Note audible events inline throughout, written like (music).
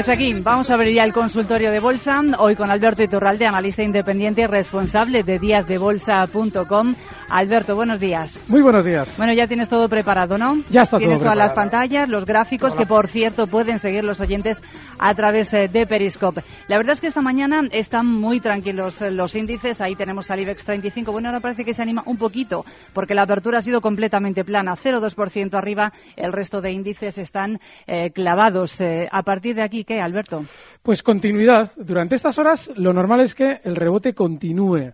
Pues aquí vamos a abrir ya el consultorio de bolsa, hoy con Alberto Iturralde, analista independiente y responsable de díasdebolsa.com. Alberto, buenos días. Muy buenos días. Bueno, ya tienes todo preparado, ¿no? Ya está Tienes todo todas las pantallas, los gráficos, que por cierto pueden seguir los oyentes a través eh, de Periscope. La verdad es que esta mañana están muy tranquilos eh, los índices, ahí tenemos al IBEX 35, bueno, ahora parece que se anima un poquito, porque la apertura ha sido completamente plana, 0,2% arriba, el resto de índices están eh, clavados. Eh, a partir de aquí, ¿qué, Alberto? Pues continuidad. Durante estas horas lo normal es que el rebote continúe.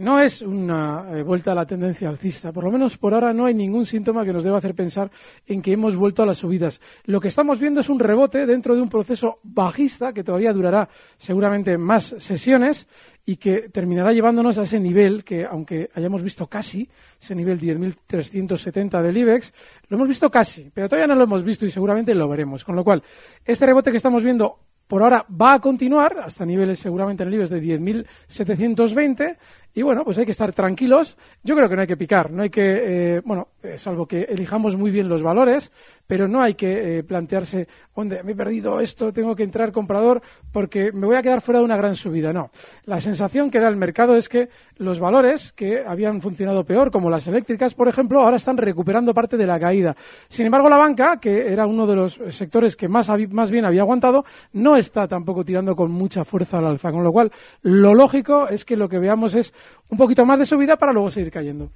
No es una eh, vuelta a la tendencia alcista. Por lo menos por ahora no hay ningún síntoma que nos deba hacer pensar en que hemos vuelto a las subidas. Lo que estamos viendo es un rebote dentro de un proceso bajista que todavía durará seguramente más sesiones y que terminará llevándonos a ese nivel que, aunque hayamos visto casi, ese nivel 10.370 del IBEX, lo hemos visto casi, pero todavía no lo hemos visto y seguramente lo veremos. Con lo cual, este rebote que estamos viendo por ahora va a continuar hasta niveles seguramente en el IBEX de 10.720 y bueno, pues hay que estar tranquilos. Yo creo que no hay que picar, no hay que, eh, bueno, eh, salvo que elijamos muy bien los valores, pero no hay que eh, plantearse, ¿dónde me he perdido esto? Tengo que entrar comprador porque me voy a quedar fuera de una gran subida. No. La sensación que da el mercado es que los valores que habían funcionado peor, como las eléctricas, por ejemplo, ahora están recuperando parte de la caída. Sin embargo, la banca, que era uno de los sectores que más, más bien había aguantado, no está tampoco tirando con mucha fuerza al alza. Con lo cual, lo lógico es que lo que veamos es un poquito más de subida para luego seguir cayendo.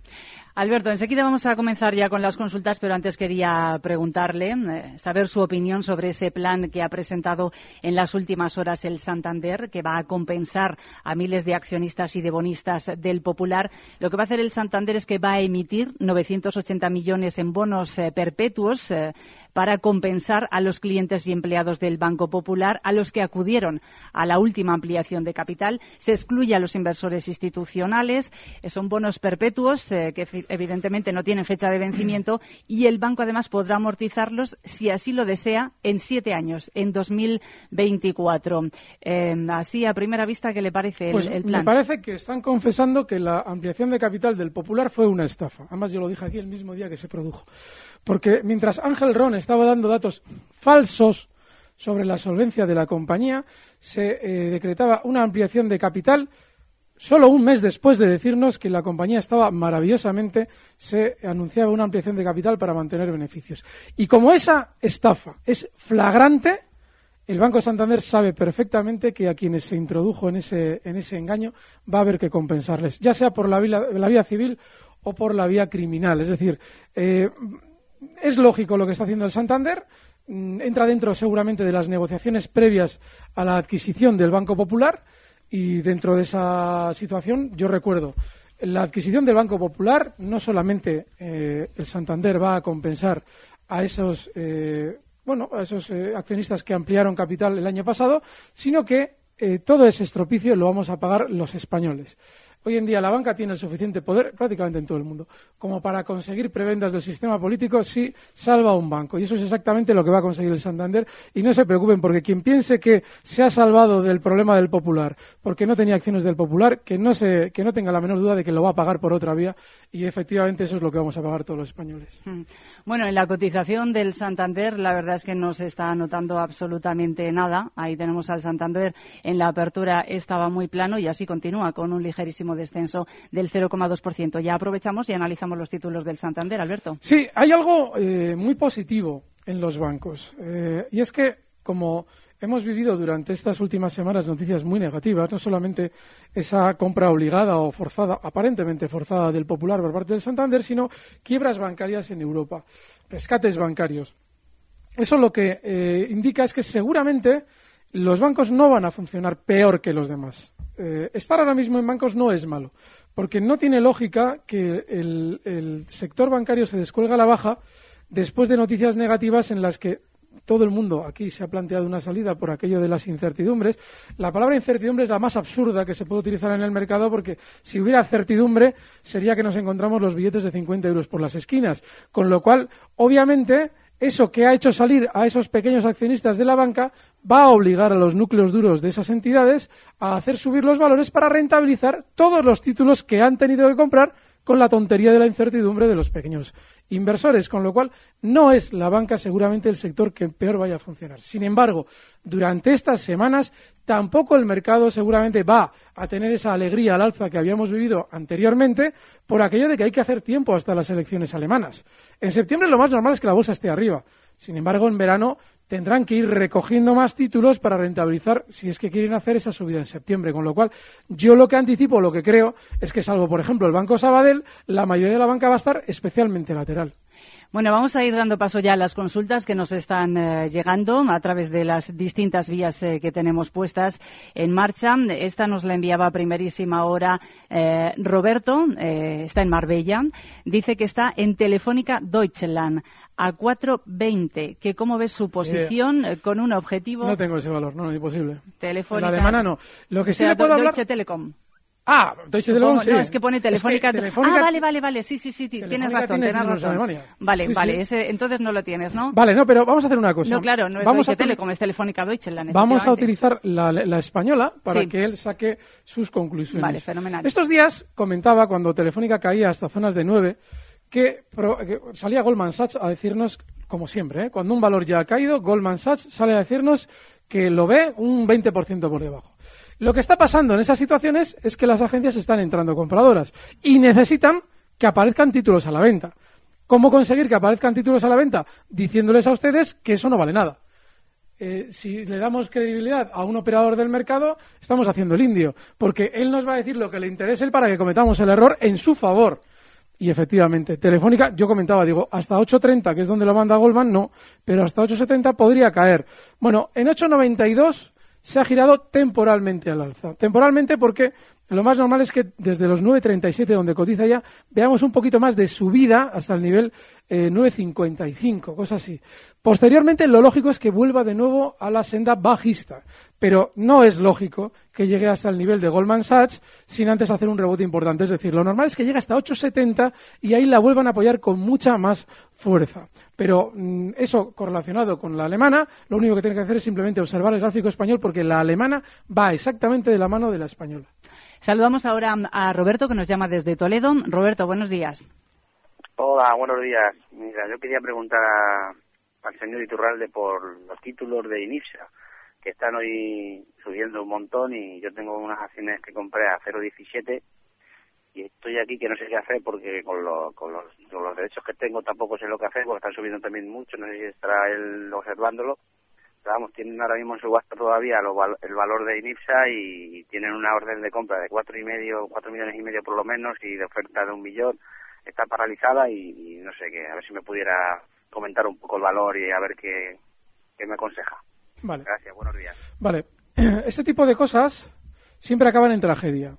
Alberto, enseguida vamos a comenzar ya con las consultas, pero antes quería preguntarle, eh, saber su opinión sobre ese plan que ha presentado en las últimas horas el Santander, que va a compensar a miles de accionistas y de bonistas del Popular. Lo que va a hacer el Santander es que va a emitir 980 millones en bonos eh, perpetuos. eh, para compensar a los clientes y empleados del Banco Popular, a los que acudieron a la última ampliación de capital. Se excluye a los inversores institucionales. Eh, Son bonos perpetuos eh, que evidentemente no tienen fecha de vencimiento y el banco además podrá amortizarlos si así lo desea en siete años, en 2024. Eh, así a primera vista, ¿qué le parece el, Pues el me plan? parece que están confesando que la ampliación de capital del Popular fue una estafa. Además, yo lo dije aquí el mismo día que se produjo. Porque mientras Ángel Ron estaba dando datos falsos sobre la solvencia de la compañía, se eh, decretaba una ampliación de capital Solo un mes después de decirnos que la compañía estaba maravillosamente, se anunciaba una ampliación de capital para mantener beneficios. Y como esa estafa es flagrante, el Banco Santander sabe perfectamente que a quienes se introdujo en ese, en ese engaño va a haber que compensarles, ya sea por la vía, la vía civil o por la vía criminal. Es decir, eh, es lógico lo que está haciendo el Santander, mm, entra dentro seguramente de las negociaciones previas a la adquisición del Banco Popular y dentro de esa situación yo recuerdo la adquisición del Banco Popular no solamente eh, el Santander va a compensar a esos eh, bueno a esos eh, accionistas que ampliaron capital el año pasado sino que todo ese estropicio lo vamos a pagar los españoles Hoy en día la banca tiene el suficiente poder, prácticamente en todo el mundo, como para conseguir prebendas del sistema político si salva a un banco. Y eso es exactamente lo que va a conseguir el Santander. Y no se preocupen, porque quien piense que se ha salvado del problema del Popular, porque no tenía acciones del Popular, que no, se, que no tenga la menor duda de que lo va a pagar por otra vía. Y efectivamente eso es lo que vamos a pagar todos los españoles. Mm. Bueno, en la cotización del Santander, la verdad es que no se está notando absolutamente nada. Ahí tenemos al Santander en la apertura, estaba muy plano y así continúa con un ligerísimo descenso del 0,2%. Ya aprovechamos y analizamos los títulos del Santander, Alberto. Sí, hay algo eh, muy positivo en los bancos. Eh, y es que, como hemos vivido durante estas últimas semanas noticias muy negativas, no solamente esa compra obligada o forzada, aparentemente forzada del Popular por parte del Santander, sino quiebras bancarias en Europa, rescates bancarios. Eso lo que eh, indica es que seguramente los bancos no van a funcionar peor que los demás. Eh, estar ahora mismo en bancos no es malo, porque no tiene lógica que el, el sector bancario se descuelgue a la baja después de noticias negativas en las que todo el mundo aquí se ha planteado una salida por aquello de las incertidumbres. La palabra incertidumbre es la más absurda que se puede utilizar en el mercado porque si hubiera certidumbre sería que nos encontramos los billetes de 50 euros por las esquinas. Con lo cual, obviamente, eso que ha hecho salir a esos pequeños accionistas de la banca va a obligar a los núcleos duros de esas entidades a hacer subir los valores para rentabilizar todos los títulos que han tenido que comprar con la tontería de la incertidumbre de los pequeños inversores, con lo cual no es la banca seguramente el sector que peor vaya a funcionar. Sin embargo, durante estas semanas tampoco el mercado seguramente va a tener esa alegría al alza que habíamos vivido anteriormente por aquello de que hay que hacer tiempo hasta las elecciones alemanas. En septiembre lo más normal es que la bolsa esté arriba. Sin embargo, en verano tendrán que ir recogiendo más títulos para rentabilizar si es que quieren hacer esa subida en septiembre. Con lo cual, yo lo que anticipo, lo que creo, es que salvo, por ejemplo, el Banco Sabadell, la mayoría de la banca va a estar especialmente lateral. Bueno, vamos a ir dando paso ya a las consultas que nos están eh, llegando a través de las distintas vías eh, que tenemos puestas en marcha. Esta nos la enviaba a primerísima hora eh, Roberto, está en Marbella. Dice que está en Telefónica Deutschland a 4.20, que cómo ves su posición con un objetivo. No tengo ese valor, no, es imposible. Telefónica. la alemana no. Lo que sí le puedo hablar. Deutsche Telekom. Ah, Deutsche Telekom, sí. No, es que pone Telefónica. Ah, vale, vale, vale. Sí, sí, sí. Tienes razón, tienes razón. Vale, vale. Ese, entonces no lo tienes, ¿no? Vale, no, pero vamos a hacer una cosa. No, claro, no es vamos Deutsche Telekom, es Telefónica Deutschland. Vamos a utilizar la, la española para que él saque sus conclusiones. Vale, fenomenal. Estos días comentaba cuando Telefónica caía hasta zonas de 9 que, que salía Goldman Sachs a decirnos, como siempre, ¿eh? cuando un valor ya ha caído, Goldman Sachs sale a decirnos que lo ve un 20% por debajo. Lo que está pasando en esas situaciones es que las agencias están entrando compradoras y necesitan que aparezcan títulos a la venta. ¿Cómo conseguir que aparezcan títulos a la venta? Diciéndoles a ustedes que eso no vale nada. Eh, si le damos credibilidad a un operador del mercado, estamos haciendo el indio, porque él nos va a decir lo que le interese para que cometamos el error en su favor. Y efectivamente, Telefónica, yo comentaba, digo, hasta 8.30, que es donde lo manda Goldman, no, pero hasta 8.70 podría caer. Bueno, en 8.92 se ha girado temporalmente al alza. Temporalmente porque lo más normal es que desde los 9.37, donde cotiza ya, veamos un poquito más de subida hasta el nivel eh, 9.55, cosas así. Posteriormente, lo lógico es que vuelva de nuevo a la senda bajista, pero no es lógico que llegue hasta el nivel de Goldman Sachs sin antes hacer un rebote importante. Es decir, lo normal es que llegue hasta 8.70 y ahí la vuelvan a apoyar con mucha más fuerza. Pero mm, eso correlacionado con la alemana, lo único que tiene que hacer es simplemente observar el gráfico español porque la alemana va exactamente de la mano de la española. Saludamos ahora a Roberto que nos llama desde Toledo. Roberto, buenos días. Hola, buenos días. Mira, yo quería preguntar al señor Iturralde por los títulos de Inipsa, que están hoy subiendo un montón y yo tengo unas acciones que compré a 0,17 y estoy aquí que no sé qué hacer porque con, con, los, con los derechos que tengo tampoco sé lo que hacer porque están subiendo también mucho, no sé si estará él observándolo vamos, tienen ahora mismo en subasta todavía el valor de INIPSA y tienen una orden de compra de cuatro y medio, cuatro millones y medio por lo menos y de oferta de un millón. Está paralizada y, no sé qué, a ver si me pudiera comentar un poco el valor y a ver qué, qué me aconseja. Vale. Gracias, buenos días. Vale. (clears throat) Este tipo de cosas siempre acaban en tragedia.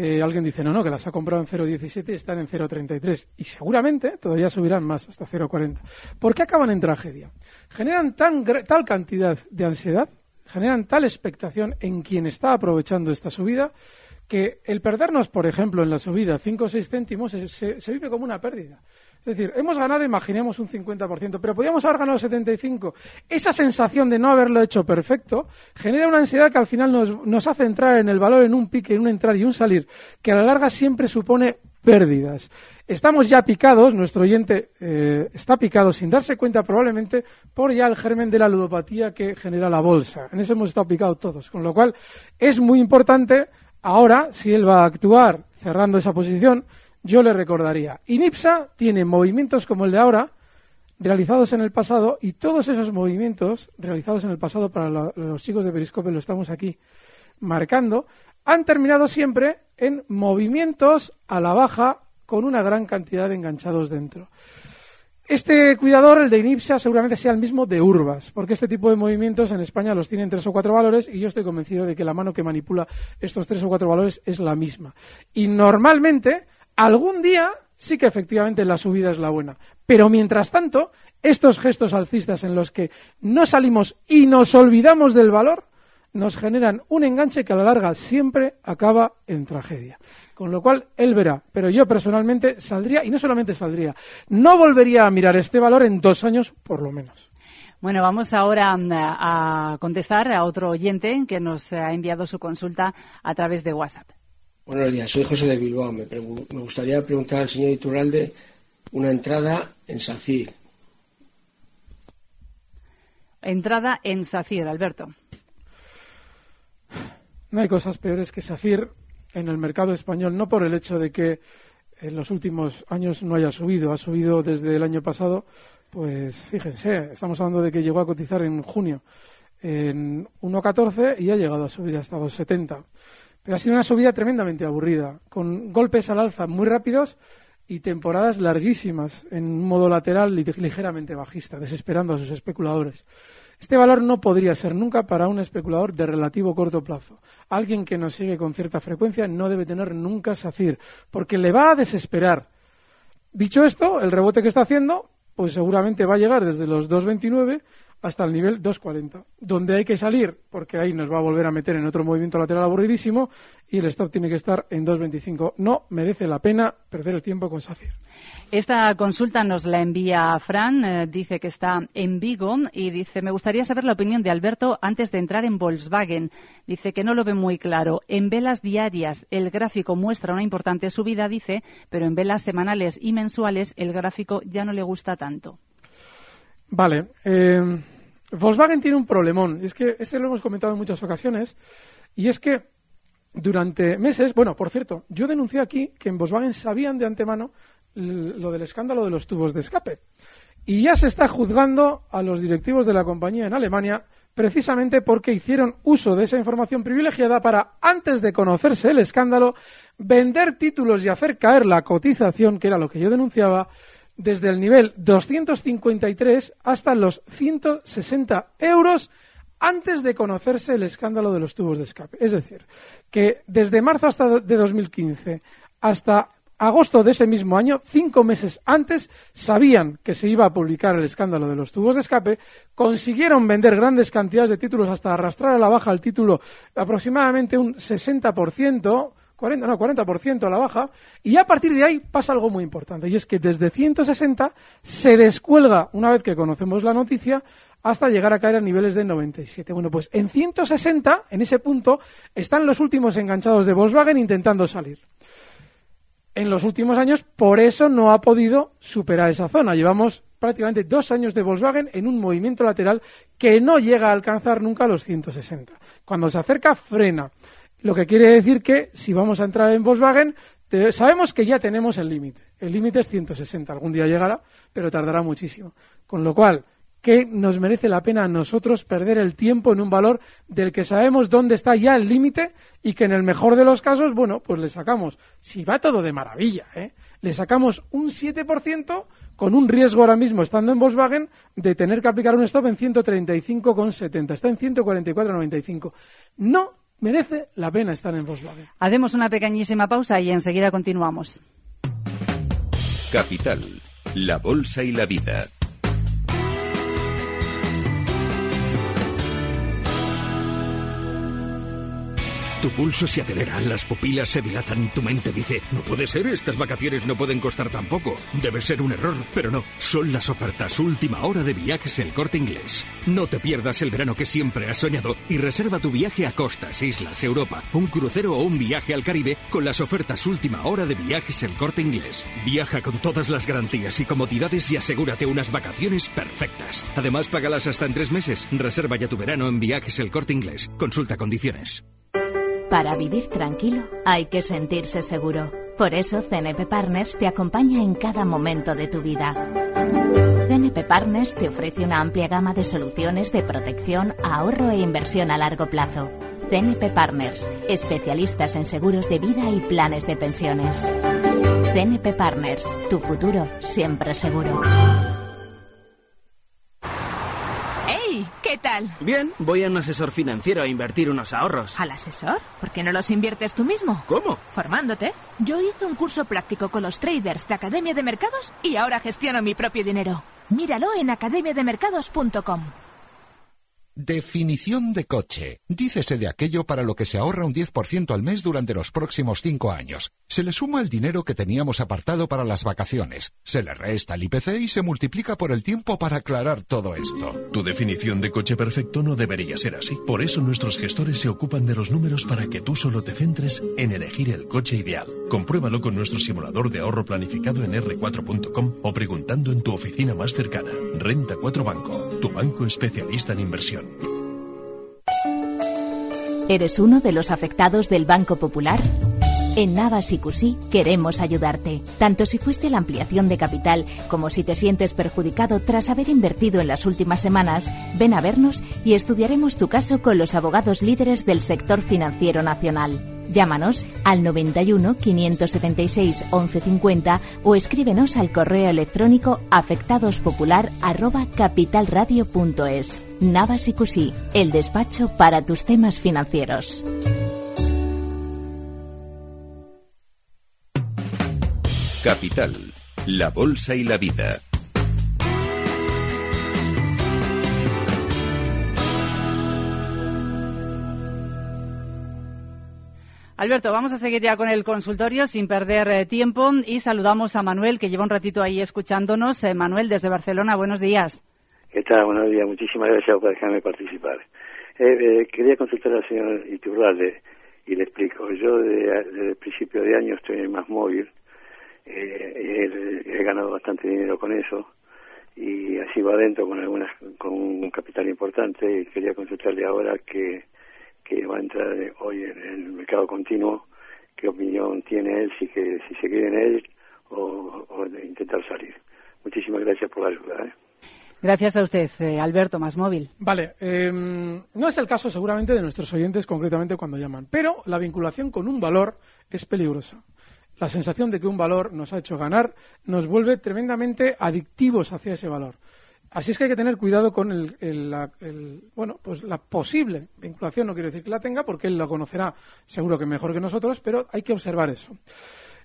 Eh, alguien dice, no, no, que las ha comprado en 0,17 y están en 0,33. Y seguramente todavía subirán más, hasta 0,40. ¿Por qué acaban en tragedia? Generan tan, tal cantidad de ansiedad, generan tal expectación en quien está aprovechando esta subida, que el perdernos, por ejemplo, en la subida 5 o 6 céntimos se vive como una pérdida. Es decir, hemos ganado, imaginemos, un 50%, pero podíamos haber ganado el 75%. Esa sensación de no haberlo hecho perfecto genera una ansiedad que al final nos, hace entrar en el valor en un pique, en un entrar y un salir, que a la larga siempre supone pérdidas. Estamos ya picados, nuestro oyente eh, está picado sin darse cuenta probablemente por ya el germen de la ludopatía que genera la bolsa. En eso hemos estado picados todos. Con lo cual es muy importante ahora, si él va a actuar cerrando esa posición, yo le recordaría, INIPSA tiene movimientos como el de ahora, realizados en el pasado, y todos esos movimientos realizados en el pasado para los chicos de Periscope, lo estamos aquí marcando, han terminado siempre en movimientos a la baja con una gran cantidad de enganchados dentro. Este cuidador, el de Inipsia, seguramente sea el mismo de Urbas, porque este tipo de movimientos en España los tienen tres o cuatro valores y yo estoy convencido de que la mano que manipula estos tres o cuatro valores es la misma. Y normalmente, algún día sí que efectivamente la subida es la buena. Pero mientras tanto, estos gestos alcistas en los que no salimos y nos olvidamos del valor, nos generan un enganche que a la larga siempre acaba en tragedia. Con lo cual, él verá. Pero yo personalmente saldría, y no solamente saldría, no volvería a mirar este valor en dos años por lo menos. Bueno, vamos ahora mm, a contestar a otro oyente que nos ha enviado su consulta a través de WhatsApp. Buenos días, soy José de Bilbao. Me, me gustaría preguntar al señor Iturralde una entrada en SACIR. Entrada en SACIR, Alberto. No hay cosas peores que SACIR en el mercado español, no por el hecho de que en los últimos años no haya subido, ha subido desde el año pasado, pues fíjense, estamos hablando de que llegó a cotizar en junio en 1.14 y ha llegado a subir hasta 2.70. Pero ha sido una subida tremendamente aburrida, con golpes al alza muy rápidos y temporadas larguísimas en un modo lateral y ligeramente bajista, desesperando a sus especuladores. Este valor no podría ser nunca para un especulador de relativo corto plazo. Alguien que nos sigue con cierta frecuencia no debe tener nunca SACIR, porque le va a desesperar. Dicho esto, el rebote que está haciendo, pues seguramente va a llegar desde los 2.29 hasta el nivel 2.40, donde hay que salir, porque ahí nos va a volver a meter en otro movimiento lateral aburridísimo y el stop tiene que estar en 2.25. No merece la pena perder el tiempo con SACIR. Esta consulta nos la envía Fran, eh, dice que está en Vigo y dice, me gustaría saber la opinión de Alberto antes de entrar en Volkswagen. Dice que no lo ve muy claro. En velas diarias el gráfico muestra una importante subida, dice, pero en velas semanales y mensuales el gráfico ya no le gusta tanto. Vale. Eh, Volkswagen tiene un problemón. Es que este lo hemos comentado en muchas ocasiones. Y es que durante meses, bueno, por cierto, yo denuncié aquí que en Volkswagen sabían de antemano lo del escándalo de los tubos de escape. Y ya se está juzgando a los directivos de la compañía en Alemania precisamente porque hicieron uso de esa información privilegiada para, antes de conocerse el escándalo, vender títulos y hacer caer la cotización, que era lo que yo denunciaba, desde el nivel 253 hasta los 160 euros antes de conocerse el escándalo de los tubos de escape. Es decir, que desde marzo hasta de 2015 hasta agosto de ese mismo año, cinco meses antes, sabían que se iba a publicar el escándalo de los tubos de escape, consiguieron vender grandes cantidades de títulos hasta arrastrar a la baja el título aproximadamente un 60%, 40, no, 40% a la baja, y a partir de ahí pasa algo muy importante, y es que desde 160 se descuelga, una vez que conocemos la noticia, hasta llegar a caer a niveles de 97. Bueno, pues en 160, en ese punto, están los últimos enganchados de Volkswagen intentando salir. En los últimos años, por eso no ha podido superar esa zona. Llevamos prácticamente dos años de Volkswagen en un movimiento lateral que no llega a alcanzar nunca los 160. Cuando se acerca, frena. Lo que quiere decir que si vamos a entrar en Volkswagen, sabemos que ya tenemos el límite. El límite es 160. Algún día llegará, pero tardará muchísimo. Con lo cual, ¿qué nos merece la pena a nosotros perder el tiempo en un valor del que sabemos dónde está ya el límite y que en el mejor de los casos, bueno, pues le sacamos, si va todo de maravilla, ¿eh? le sacamos un 7% con un riesgo ahora mismo, estando en Volkswagen, de tener que aplicar un stop en 135,70. Está en 144,95. No merece la pena estar en Volkswagen. Hacemos una pequeñísima pausa y enseguida continuamos. Capital, la bolsa y la vida. Tu pulso se acelera, las pupilas se dilatan, tu mente dice, no puede ser, estas vacaciones no pueden costar tan poco. Debe ser un error, pero no, son las ofertas última hora de viajes el corte inglés. No te pierdas el verano que siempre has soñado y reserva tu viaje a costas, islas, Europa, un crucero o un viaje al Caribe con las ofertas última hora de viajes el corte inglés. Viaja con todas las garantías y comodidades y asegúrate unas vacaciones perfectas. Además, págalas hasta en tres meses. Reserva ya tu verano en viajes el corte inglés. Consulta condiciones. Para vivir tranquilo hay que sentirse seguro. Por eso CNP Partners te acompaña en cada momento de tu vida. CNP Partners te ofrece una amplia gama de soluciones de protección, ahorro e inversión a largo plazo. CNP Partners, especialistas en seguros de vida y planes de pensiones. CNP Partners, tu futuro siempre seguro. ¿Qué tal? Bien, voy a un asesor financiero a invertir unos ahorros. ¿Al asesor? ¿Por qué no los inviertes tú mismo? ¿Cómo? Formándote. Yo hice un curso práctico con los traders de Academia de Mercados y ahora gestiono mi propio dinero. Míralo en academiademercados.com. Definición de coche. Dícese de aquello para lo que se ahorra un 10% al mes durante los próximos cinco años. Se le suma el dinero que teníamos apartado para las vacaciones, se le resta el IPC y se multiplica por el tiempo para aclarar todo esto. Tu definición de coche perfecto no debería ser así. Por eso nuestros gestores se ocupan de los números para que tú solo te centres en elegir el coche ideal. Compruébalo con nuestro simulador de ahorro planificado en r4.com o preguntando en tu oficina más cercana. Renta 4 Banco, tu banco especialista en inversión. ¿Eres uno de los afectados del Banco Popular? En Navas y Cusí queremos ayudarte, tanto si fuiste la ampliación de capital como si te sientes perjudicado tras haber invertido en las últimas semanas. Ven a vernos y estudiaremos tu caso con los abogados líderes del sector financiero nacional. Llámanos al 91 576 1150 o escríbenos al correo electrónico afectadospopular@capitalradio.es. Navas y Cusí, el despacho para tus temas financieros. Capital, la bolsa y la vida. Alberto, vamos a seguir ya con el consultorio sin perder eh, tiempo y saludamos a Manuel, que lleva un ratito ahí escuchándonos. Eh, Manuel, desde Barcelona, buenos días. ¿Qué tal? Buenos días. Muchísimas gracias por dejarme participar. Eh, quería consultar al señor Iturralde y le explico. Yo desde, el principio de año estoy en Más Móvil. He, ganado bastante dinero con eso y así va adentro con algunas con un capital importante y quería consultarle ahora que que va a entrar hoy en el mercado continuo, qué opinión tiene él, si, que, si se quede en él o, intentar salir. Muchísimas gracias por la ayuda. ¿eh? Gracias a usted, eh, Alberto, más móvil. Vale, em, no es el caso seguramente de nuestros oyentes concretamente cuando llaman, pero la vinculación con un valor es peligrosa. La sensación de que un valor nos ha hecho ganar nos vuelve tremendamente adictivos hacia ese valor. Así es que hay que tener cuidado con el, la, bueno, pues la posible vinculación. No quiero decir que la tenga, porque él lo conocerá seguro que mejor que nosotros, pero hay que observar eso.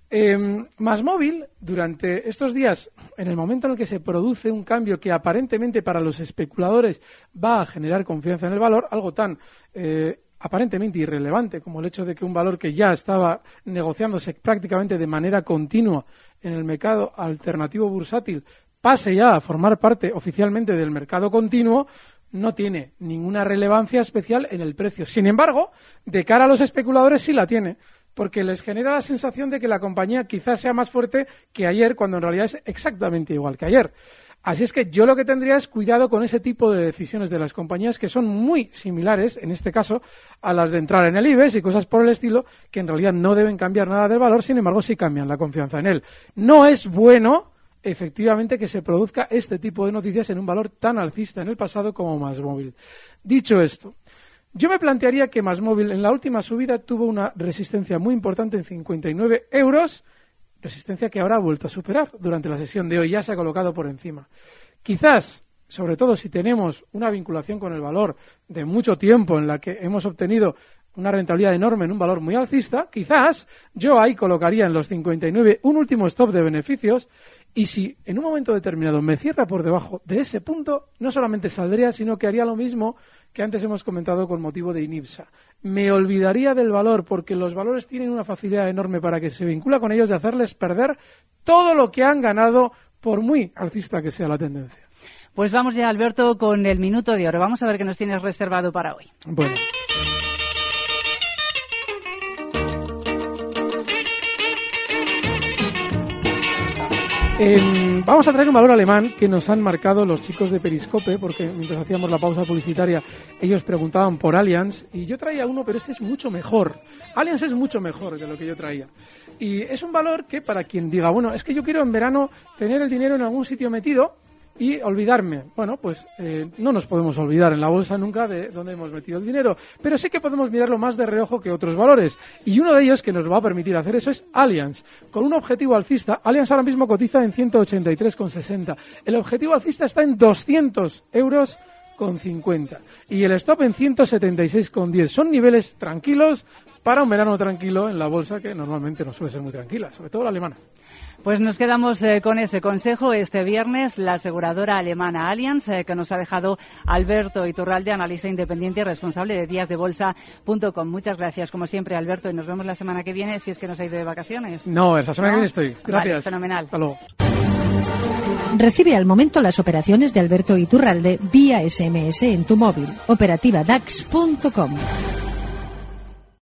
Eh, más móvil, durante estos días, en el momento en el que se produce un cambio que aparentemente para los especuladores va a generar confianza en el valor, algo tan eh, aparentemente irrelevante como el hecho de que un valor que ya estaba negociándose prácticamente de manera continua en el mercado alternativo bursátil pase ya a formar parte oficialmente del mercado continuo, no tiene ninguna relevancia especial en el precio. Sin embargo, de cara a los especuladores sí la tiene, porque les genera la sensación de que la compañía quizás sea más fuerte que ayer, cuando en realidad es exactamente igual que ayer. Así es que yo lo que tendría es cuidado con ese tipo de decisiones de las compañías que son muy similares, en este caso, a las de entrar en el IBEX y cosas por el estilo, que en realidad no deben cambiar nada del valor, sin embargo sí cambian la confianza en él. No es bueno efectivamente que se produzca este tipo de noticias en un valor tan alcista en el pasado como Más Móvil. Dicho esto, yo me plantearía que Más Móvil en la última subida tuvo una resistencia muy importante en 59 euros, resistencia que ahora ha vuelto a superar durante la sesión de hoy, ya se ha colocado por encima. Quizás, sobre todo si tenemos una vinculación con el valor de mucho tiempo en la que hemos obtenido una rentabilidad enorme en un valor muy alcista, quizás yo ahí colocaría en los 59 un último stop de beneficios y si en un momento determinado me cierra por debajo de ese punto, no solamente saldría, sino que haría lo mismo que antes hemos comentado con motivo de INIPSA. Me olvidaría del valor porque los valores tienen una facilidad enorme para que se vincula con ellos de hacerles perder todo lo que han ganado por muy alcista que sea la tendencia. Pues vamos ya, Alberto, con el minuto de oro. Vamos a ver qué nos tienes reservado para hoy. Bueno. Vamos a traer un valor alemán que nos han marcado los chicos de Periscope, porque mientras hacíamos la pausa publicitaria, ellos preguntaban por Allianz, y yo traía uno, pero este es mucho mejor. Allianz es mucho mejor de lo que yo traía. Y es un valor que, para quien diga, bueno, es que yo quiero en verano tener el dinero en algún sitio metido, y olvidarme. Bueno, pues eh, no nos podemos olvidar en la bolsa nunca de dónde hemos metido el dinero, pero sí que podemos mirarlo más de reojo que otros valores. Y uno de ellos que nos va a permitir hacer eso es Allianz. Con un objetivo alcista, Allianz ahora mismo cotiza en 183,60. El objetivo alcista está en 200 euros con 50 y el stop en 176,10. Son niveles tranquilos para un verano tranquilo en la bolsa que normalmente no suele ser muy tranquila, sobre todo la alemana. Pues nos quedamos eh, con ese consejo este viernes. La aseguradora alemana Allianz, eh, que nos ha dejado Alberto Iturralde, analista independiente y responsable de díasdebolsa.com. Muchas gracias, como siempre, Alberto, y nos vemos la semana que viene, si es que nos ha ido de vacaciones. No, esta semana que viene estoy. Gracias. Vale, fenomenal. Hasta luego. Recibe al momento las operaciones de Alberto Iturralde vía SMS en tu móvil. Operativa DAX.com.